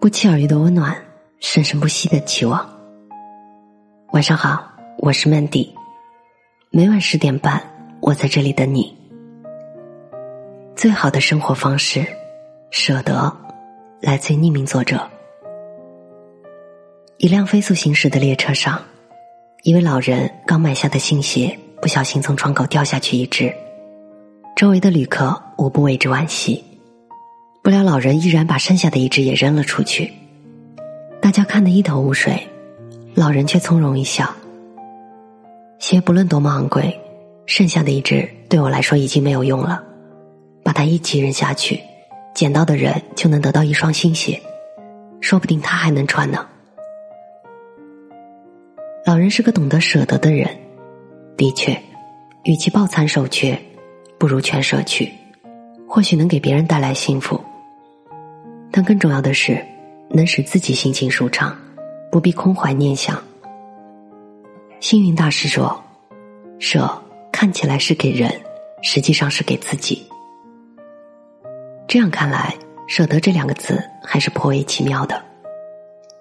不期而遇的温暖，生生不息的期望。晚上好，我是 Mandy，每晚十点半，我在这里等你。最好的生活方式，舍得，来自于匿名作者。一辆飞速行驶的列车上，一位老人刚买下的新鞋不小心从窗口掉下去一只，周围的旅客无不为之惋惜。不料，老人依然把剩下的一只也扔了出去，大家看得一头雾水，老人却从容一笑。鞋不论多么昂贵，剩下的一只对我来说已经没有用了，把它一起扔下去，捡到的人就能得到一双新鞋，说不定他还能穿呢。老人是个懂得舍得的人，的确，与其抱残守缺，不如全舍去，或许能给别人带来幸福。但更重要的是，能使自己心情舒畅，不必空怀念想。星云大师说：“舍看起来是给人，实际上是给自己。”这样看来，“舍得”这两个字还是颇为奇妙的，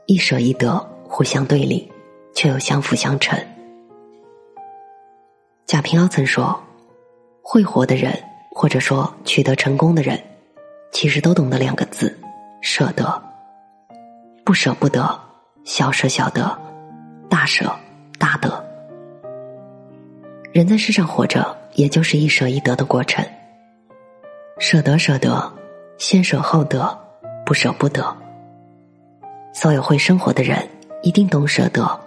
一舍一得，互相对立，却又相辅相成。贾平凹曾说：“会活的人，或者说取得成功的人，其实都懂得两个字。”舍得，不舍不得，小舍小得，大舍大得。人在世上活着，也就是一舍一得的过程。舍得舍得，先舍后得，不舍不得。所有会生活的人，一定懂舍得。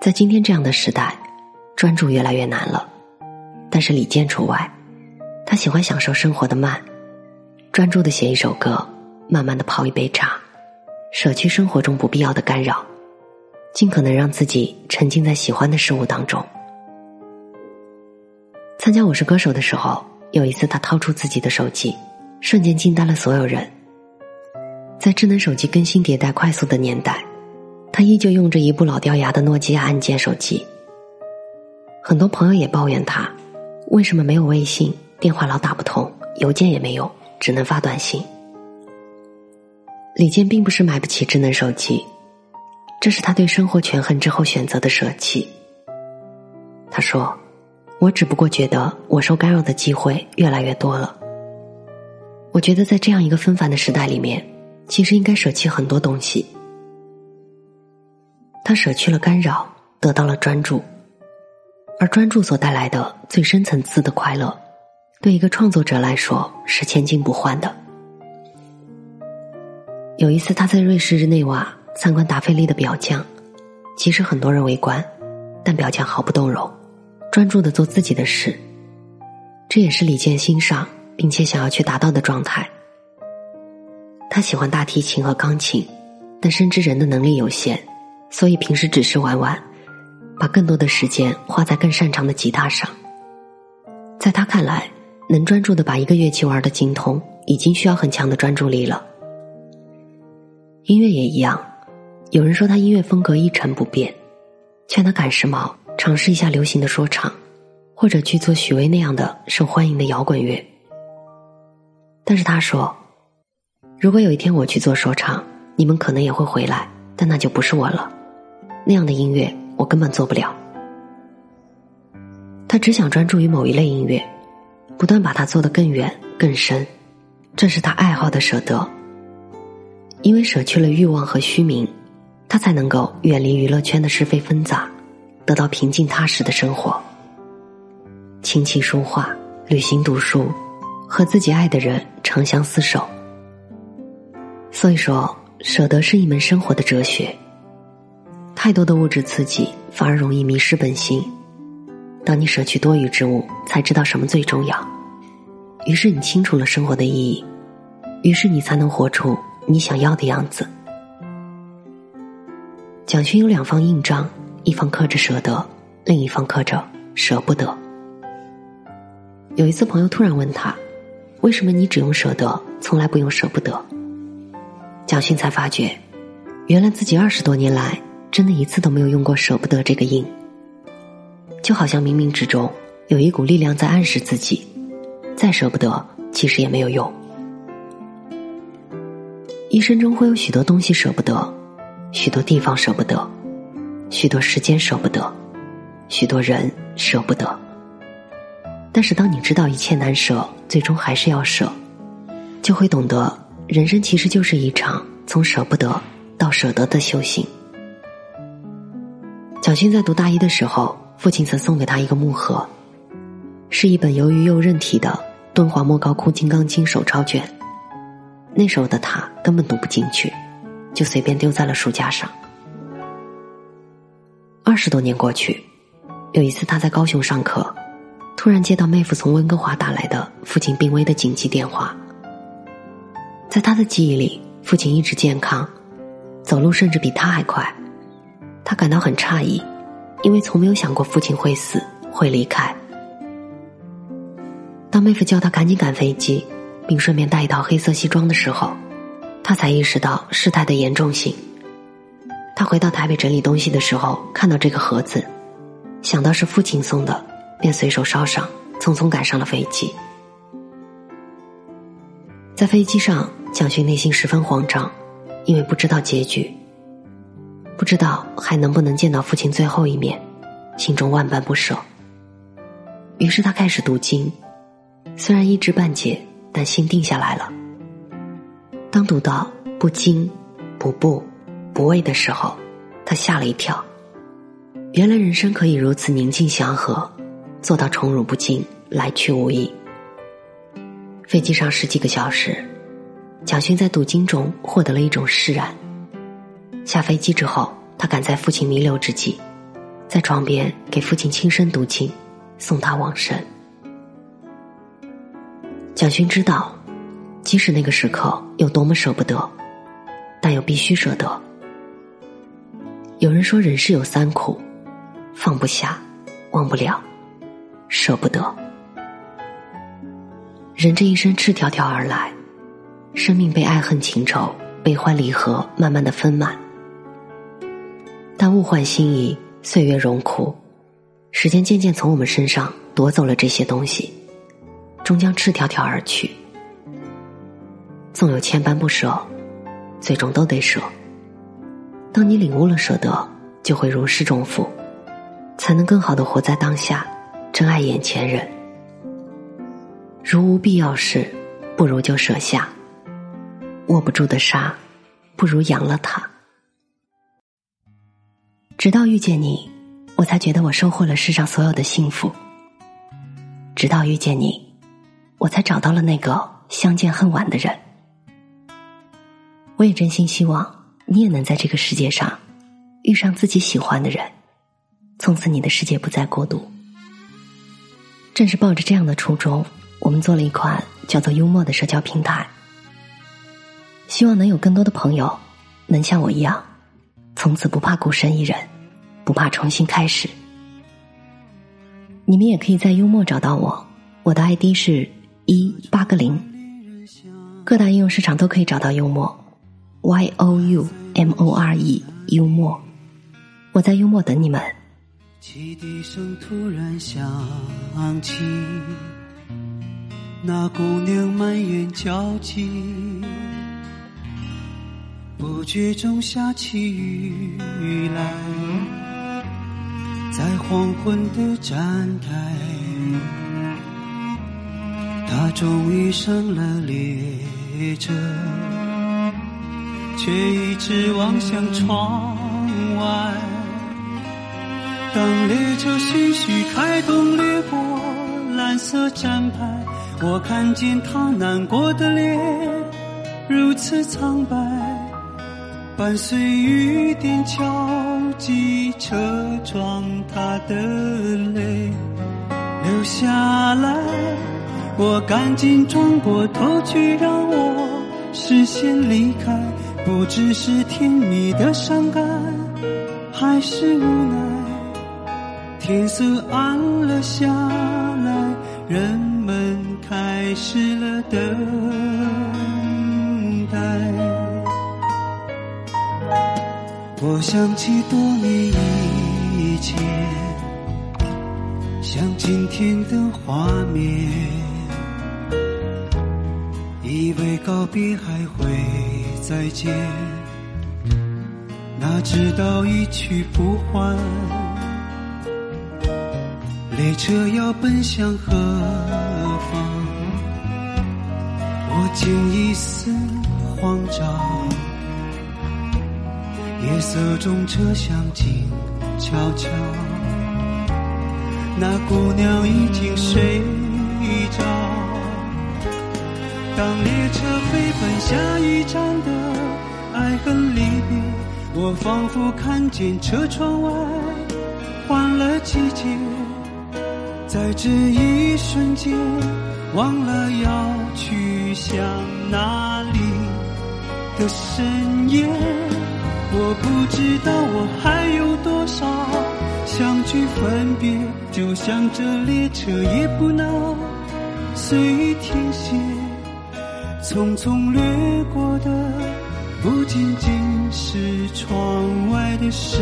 在今天这样的时代，专注越来越难了，但是李健除外，他喜欢享受生活的慢。专注的写一首歌，慢慢的泡一杯茶，舍去生活中不必要的干扰，尽可能让自己沉浸在喜欢的事物当中。参加《我是歌手》的时候，有一次他掏出自己的手机，瞬间惊呆了所有人。在智能手机更新迭代快速的年代，他依旧用着一部老掉牙的诺基亚按键手机。很多朋友也抱怨他，为什么没有微信，电话老打不通，邮件也没有。只能发短信。李健并不是买不起智能手机，这是他对生活权衡之后选择的舍弃。他说：“我只不过觉得我受干扰的机会越来越多了。我觉得在这样一个纷繁的时代里面，其实应该舍弃很多东西。”他舍去了干扰，得到了专注，而专注所带来的最深层次的快乐。对一个创作者来说是千金不换的。有一次，他在瑞士日内瓦参观达菲利的表匠，其实很多人围观，但表匠毫不动容，专注的做自己的事。这也是李健欣赏并且想要去达到的状态。他喜欢大提琴和钢琴，但深知人的能力有限，所以平时只是玩玩，把更多的时间花在更擅长的吉他上。在他看来。能专注的把一个乐器玩的精通，已经需要很强的专注力了。音乐也一样，有人说他音乐风格一成不变，劝他赶时髦，尝试一下流行的说唱，或者去做许巍那样的受欢迎的摇滚乐。但是他说，如果有一天我去做说唱，你们可能也会回来，但那就不是我了，那样的音乐我根本做不了。他只想专注于某一类音乐。不断把它做得更远更深，这是他爱好的舍得。因为舍去了欲望和虚名，他才能够远离娱乐圈的是非纷杂，得到平静踏实的生活。琴棋书画、旅行读书，和自己爱的人长相厮守。所以说，舍得是一门生活的哲学。太多的物质刺激，反而容易迷失本心。当你舍去多余之物，才知道什么最重要。于是你清楚了生活的意义，于是你才能活出你想要的样子。蒋勋有两方印章，一方刻着舍得，另一方刻着舍不得。有一次，朋友突然问他：“为什么你只用舍得，从来不用舍不得？”蒋勋才发觉，原来自己二十多年来，真的一次都没有用过舍不得这个印。就好像冥冥之中有一股力量在暗示自己，再舍不得，其实也没有用。一生中会有许多东西舍不得，许多地方舍不得，许多时间舍不得，许多人舍不得。但是，当你知道一切难舍，最终还是要舍，就会懂得，人生其实就是一场从舍不得到舍得的修行。蒋勋在读大一的时候，父亲曾送给他一个木盒，是一本由于又韧体的敦煌莫高窟金刚经手抄卷。那时候的他根本读不进去，就随便丢在了书架上。二十多年过去，有一次他在高雄上课。突然接到妹夫从温哥华打来的父亲病危的紧急电话。在他的记忆里，父亲一直健康，走路甚至比他还快。他感到很诧异，因为从没有想过父亲会死会离开。当妹夫叫他赶紧赶飞机，并顺便带一套黑色西装的时候，他才意识到事态的严重性。他回到台北整理东西的时候，看到这个盒子，想到是父亲送的。便随手烧上，匆匆赶上了飞机。在飞机上，蒋勋内心十分慌张，因为不知道结局，不知道还能不能见到父亲最后一面，心中万般不舍。于是他开始读经，虽然一知半解，但心定下来了。当读到“不惊、不怖、不畏”的时候，他吓了一跳，原来人生可以如此宁静祥和。做到宠辱不惊，来去无意。飞机上十几个小时，蒋勋在读经中获得了一种释然。下飞机之后，他赶在父亲弥留之际，在床边给父亲轻声读经，送他往生。蒋勋知道，即使那个时刻有多么舍不得，但又必须舍得。有人说，人世有三苦：放不下，忘不了。舍不得，人这一生赤条条而来，生命被爱恨情仇、悲欢离合慢慢的分满。但物换星移，岁月荣枯，时间渐渐从我们身上夺走了这些东西，终将赤条条而去。纵有千般不舍，最终都得舍。当你领悟了舍得，就会如释重负，才能更好的活在当下。珍爱眼前人，如无必要事，不如就舍下。握不住的沙，不如扬了它。直到遇见你，我才觉得我收获了世上所有的幸福。直到遇见你，我才找到了那个相见恨晚的人。我也真心希望你也能在这个世界上遇上自己喜欢的人，从此你的世界不再孤独。正是抱着这样的初衷，我们做了一款叫做“幽默”的社交平台，希望能有更多的朋友能像我一样，从此不怕孤身一人，不怕重新开始。你们也可以在幽默找到我，我的 ID 是一八个零，各大应用市场都可以找到幽默，Y O U M O R E 幽默，我在幽默等你们。汽笛声突然响起，那姑娘满眼焦急，不觉中下起雨来，在黄昏的站台，她终于上了列车，却一直望向窗外。当列车徐徐开动，掠过蓝色站牌，我看见他难过的脸如此苍白，伴随雨点敲击车窗，他的泪流下来，我赶紧转过头去，让我视线离开，不知是甜蜜的伤感，还是无奈。天色暗了下来，人们开始了等我想起多年以前，像今天的画面，以为告别还会。再见，哪知道一去不还。列车要奔向何方？我竟一丝慌张。夜色中，车厢静悄悄，那姑娘已经睡着。当列车飞奔下一站的爱恨离别，我仿佛看见车窗外换了季节，在这一瞬间，忘了要去向哪里的深夜。我不知道我还有多少相聚分别，就像这列车也不能随意停歇，匆匆掠过的不仅仅是窗外的事。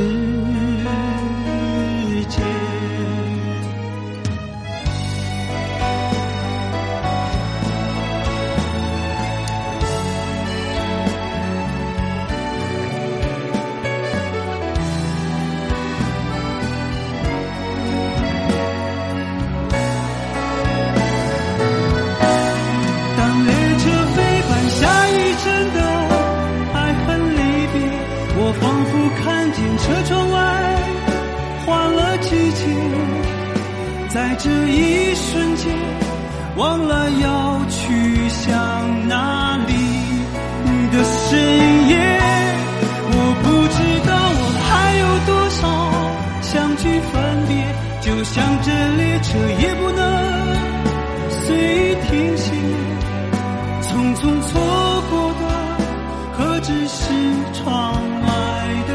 在这一瞬间，忘了要去向哪里的深夜。我不知道我还有多少相聚分别，就像这列车也不能随意停歇。匆匆错过的，何止是窗外的